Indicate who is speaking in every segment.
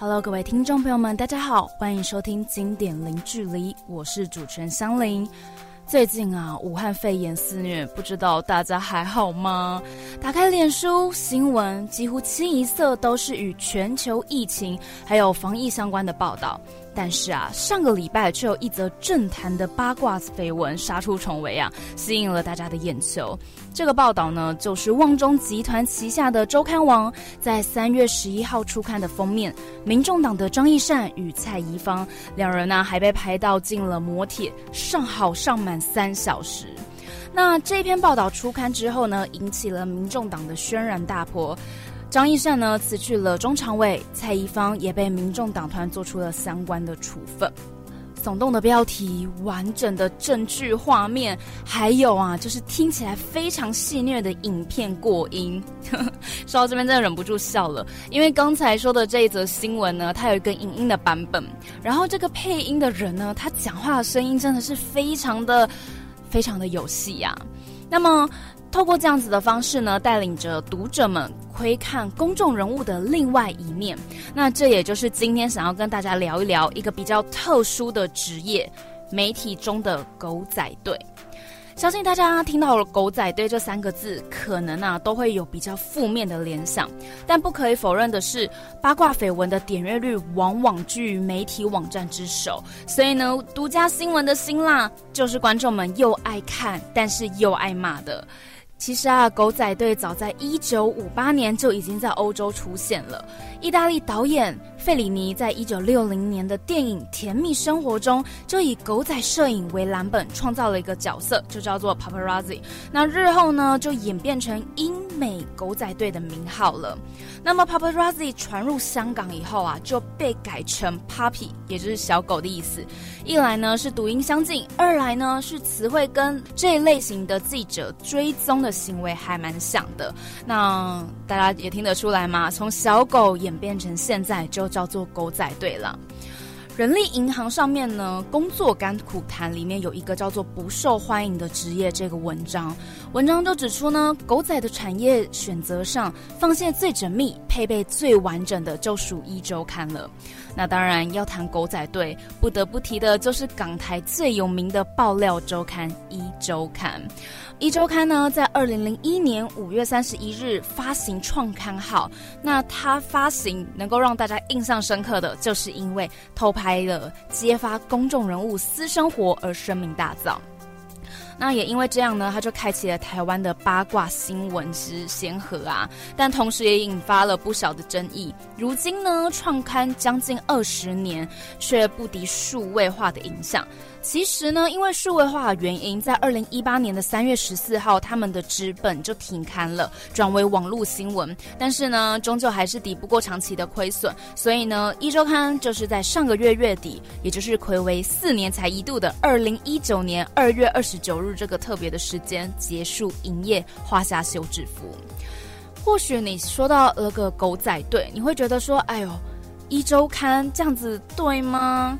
Speaker 1: Hello，各位听众朋友们，大家好，欢迎收听经典零距离，我是主持人香菱。最近啊，武汉肺炎肆虐，不知道大家还好吗？打开脸书新闻，几乎清一色都是与全球疫情还有防疫相关的报道。但是啊，上个礼拜却有一则政坛的八卦子绯闻杀出重围啊，吸引了大家的眼球。这个报道呢，就是旺中集团旗下的周刊网在三月十一号出刊的封面，民众党的张义善与蔡宜芳两人呢，还被拍到进了摩铁，上好上满三小时。那这篇报道出刊之后呢，引起了民众党的轩然大波。张义善呢辞去了中常委，蔡宜芳也被民众党团做出了相关的处分。耸动的标题、完整的证据画面，还有啊，就是听起来非常戏谑的影片过音。说到这边，真的忍不住笑了，因为刚才说的这一则新闻呢，它有一个影音的版本，然后这个配音的人呢，他讲话的声音真的是非常的、非常的有戏呀。那么。透过这样子的方式呢，带领着读者们窥看公众人物的另外一面。那这也就是今天想要跟大家聊一聊一个比较特殊的职业——媒体中的狗仔队。相信大家听到了“狗仔队”这三个字，可能啊都会有比较负面的联想。但不可以否认的是，八卦绯闻的点阅率往往居于媒体网站之首。所以呢，独家新闻的辛辣，就是观众们又爱看，但是又爱骂的。其实啊，狗仔队早在一九五八年就已经在欧洲出现了。意大利导演费里尼在一九六零年的电影《甜蜜生活》中，就以狗仔摄影为蓝本，创造了一个角色，就叫做 Paparazzi。那日后呢，就演变成英美狗仔队的名号了。那么 Paparazzi 传入香港以后啊，就被改成 Puppy，也就是小狗的意思。一来呢是读音相近，二来呢是词汇跟这一类型的记者追踪的行为还蛮像的。那大家也听得出来嘛，从小狗演变成现在就叫做狗仔队了。人力银行上面呢，工作甘苦谈里面有一个叫做不受欢迎的职业这个文章，文章就指出呢，狗仔的产业选择上放线最缜密、配备最完整的就属一周刊了。那当然要谈狗仔队，不得不提的就是港台最有名的爆料周刊一周刊。一周刊呢，在二零零一年五月三十一日发行创刊号。那它发行能够让大家印象深刻的就是因为偷拍了揭发公众人物私生活而声名大噪。那也因为这样呢，他就开启了台湾的八卦新闻之先河啊。但同时也引发了不少的争议。如今呢，创刊将近二十年，却不敌数位化的影响。其实呢，因为数位化的原因，在二零一八年的三月十四号，他们的纸本就停刊了，转为网络新闻。但是呢，终究还是抵不过长期的亏损，所以呢，一周刊就是在上个月月底，也就是暌违四年才一度的二零一九年二月二十九日这个特别的时间结束营业，画下休止符。或许你说到那个狗仔队，你会觉得说，哎呦，一周刊这样子对吗？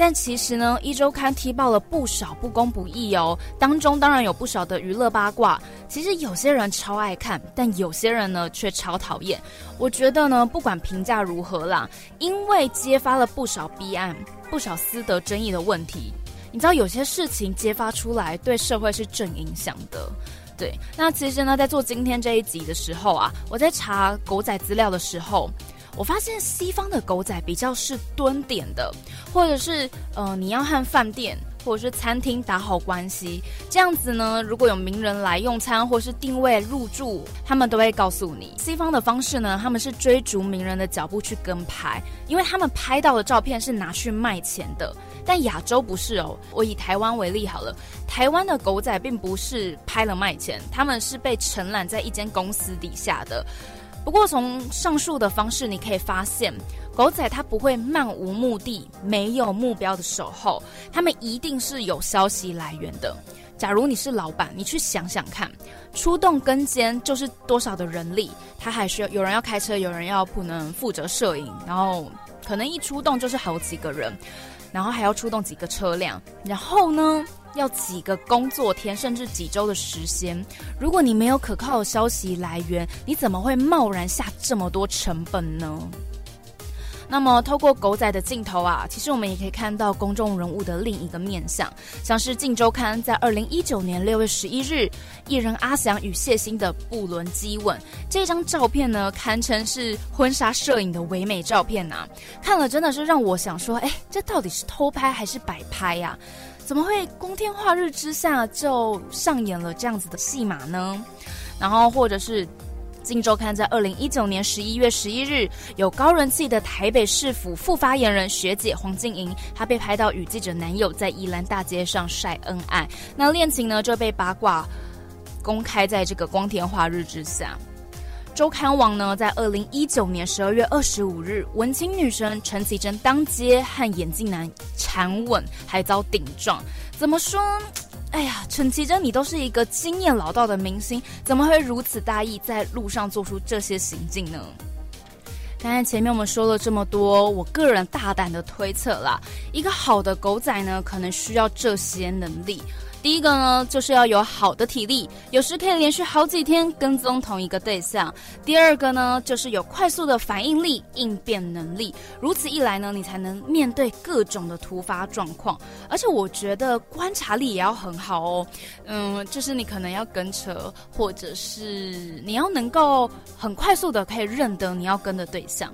Speaker 1: 但其实呢，一周刊踢爆了不少不公不义哦，当中当然有不少的娱乐八卦。其实有些人超爱看，但有些人呢却超讨厌。我觉得呢，不管评价如何啦，因为揭发了不少弊案、不少私德争议的问题。你知道有些事情揭发出来，对社会是正影响的。对，那其实呢，在做今天这一集的时候啊，我在查狗仔资料的时候。我发现西方的狗仔比较是蹲点的，或者是呃，你要和饭店或是餐厅打好关系，这样子呢，如果有名人来用餐或是定位入住，他们都会告诉你。西方的方式呢，他们是追逐名人的脚步去跟拍，因为他们拍到的照片是拿去卖钱的。但亚洲不是哦，我以台湾为例好了，台湾的狗仔并不是拍了卖钱，他们是被承揽在一间公司底下的。不过，从上述的方式，你可以发现，狗仔它不会漫无目的、没有目标的守候，他们一定是有消息来源的。假如你是老板，你去想想看，出动跟监就是多少的人力，他还需要有人要开车，有人要不能负责摄影，然后可能一出动就是好几个人，然后还要出动几个车辆，然后呢？要几个工作天，甚至几周的时间。如果你没有可靠的消息来源，你怎么会贸然下这么多成本呢？那么，透过狗仔的镜头啊，其实我们也可以看到公众人物的另一个面相，像是《镜周刊》在二零一九年六月十一日，艺人阿翔与谢欣的不伦激吻这张照片呢，堪称是婚纱摄影的唯美照片呐。看了真的是让我想说，哎，这到底是偷拍还是摆拍呀？怎么会光天化日之下就上演了这样子的戏码呢？然后，或者是。《金周刊》在二零一九年十一月十一日，有高人气的台北市府副发言人学姐黄静莹，她被拍到与记者男友在宜兰大街上晒恩爱，那恋情呢就被八卦公开在这个光天化日之下。周刊网呢在二零一九年十二月二十五日，文青女神陈绮贞当街和眼镜男缠吻，还遭顶撞，怎么说？哎呀，陈绮贞，你都是一个经验老道的明星，怎么会如此大意，在路上做出这些行径呢？刚才前面我们说了这么多，我个人大胆的推测啦，一个好的狗仔呢，可能需要这些能力。第一个呢，就是要有好的体力，有时可以连续好几天跟踪同一个对象。第二个呢，就是有快速的反应力、应变能力。如此一来呢，你才能面对各种的突发状况。而且我觉得观察力也要很好哦。嗯，就是你可能要跟车，或者是你要能够很快速的可以认得你要跟的对象。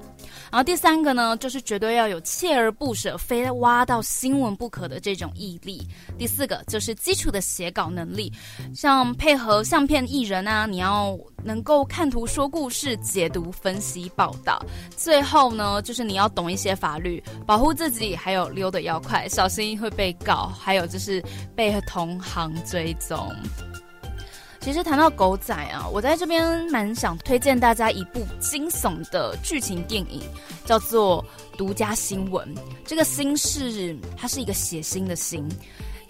Speaker 1: 然后第三个呢，就是绝对要有锲而不舍、非挖到新闻不可的这种毅力。第四个就是基础的写稿能力，像配合相片艺人啊，你要能够看图说故事、解读分析报道。最后呢，就是你要懂一些法律，保护自己，还有溜得要快，小心会被告，还有就是被同行追踪。其实谈到狗仔啊，我在这边蛮想推荐大家一部惊悚的剧情电影，叫做《独家新闻》。这个“新”是它是一个血腥的“腥”。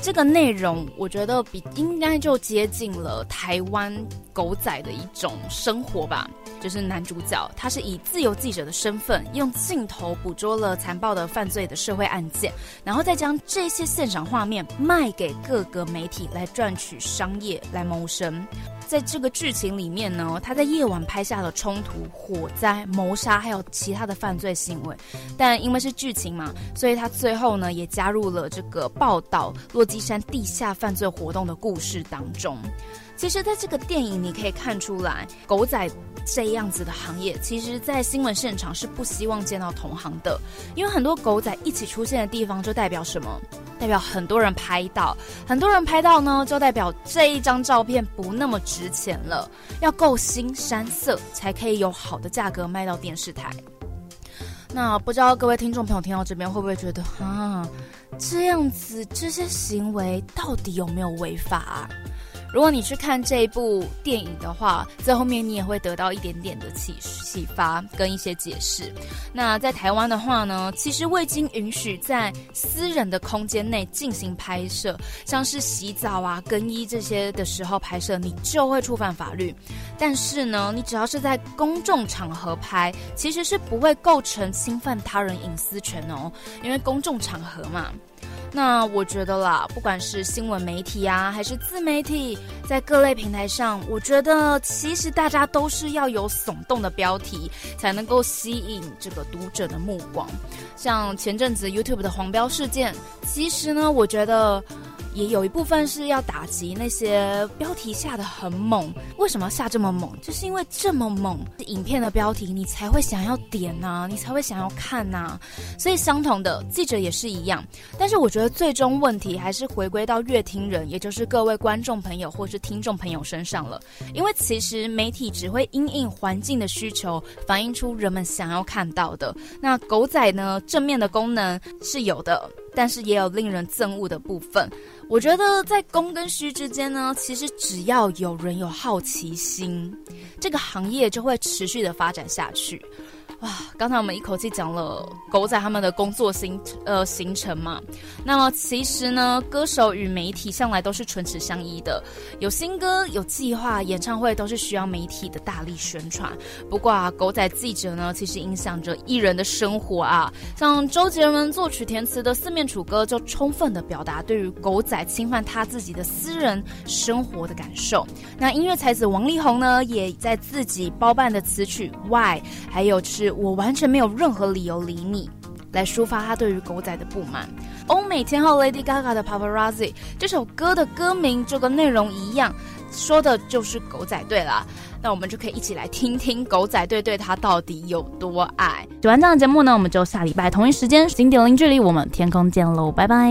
Speaker 1: 这个内容我觉得比应该就接近了台湾狗仔的一种生活吧。就是男主角，他是以自由记者的身份，用镜头捕捉了残暴的犯罪的社会案件，然后再将这些现场画面卖给各个媒体来赚取商业来谋生。在这个剧情里面呢，他在夜晚拍下了冲突、火灾、谋杀，还有其他的犯罪行为。但因为是剧情嘛，所以他最后呢也加入了这个报道落基山地下犯罪活动的故事当中。其实，在这个电影你可以看出来，狗仔这样子的行业，其实，在新闻现场是不希望见到同行的，因为很多狗仔一起出现的地方，就代表什么？代表很多人拍到，很多人拍到呢，就代表这一张照片不那么值钱了，要够新山色，才可以有好的价格卖到电视台。那不知道各位听众朋友听到这边，会不会觉得啊，这样子这些行为到底有没有违法？如果你去看这一部电影的话，在后面你也会得到一点点的启启发跟一些解释。那在台湾的话呢，其实未经允许在私人的空间内进行拍摄，像是洗澡啊、更衣这些的时候拍摄，你就会触犯法律。但是呢，你只要是在公众场合拍，其实是不会构成侵犯他人隐私权哦，因为公众场合嘛。那我觉得啦，不管是新闻媒体啊，还是自媒体，在各类平台上，我觉得其实大家都是要有耸动的标题，才能够吸引这个读者的目光。像前阵子 YouTube 的黄标事件，其实呢，我觉得。也有一部分是要打击那些标题下的很猛，为什么下这么猛？就是因为这么猛影片的标题，你才会想要点呐，你才会想要看呐。所以相同的，记者也是一样。但是我觉得最终问题还是回归到乐听人，也就是各位观众朋友或是听众朋友身上了。因为其实媒体只会因应环境的需求，反映出人们想要看到的。那狗仔呢，正面的功能是有的。但是也有令人憎恶的部分。我觉得在公跟虚之间呢，其实只要有人有好奇心，这个行业就会持续的发展下去。哇，刚才我们一口气讲了狗仔他们的工作行呃行程嘛，那么其实呢，歌手与媒体向来都是唇齿相依的，有新歌有计划，演唱会都是需要媒体的大力宣传。不过啊，狗仔记者呢，其实影响着艺人的生活啊，像周杰伦作曲填词的《四面楚歌》，就充分的表达对于狗仔侵犯他自己的私人生活的感受。那音乐才子王力宏呢，也在自己包办的词曲外，还有是。我完全没有任何理由理你，来抒发他对于狗仔的不满。欧美天后 Lady Gaga 的 Paparazzi 这首歌的歌名就跟内容一样，说的就是狗仔队啦。那我们就可以一起来听听狗仔队对他到底有多爱。喜欢这样的节目呢，我们就下礼拜同一时间零点零距离，我们天空见喽，拜拜。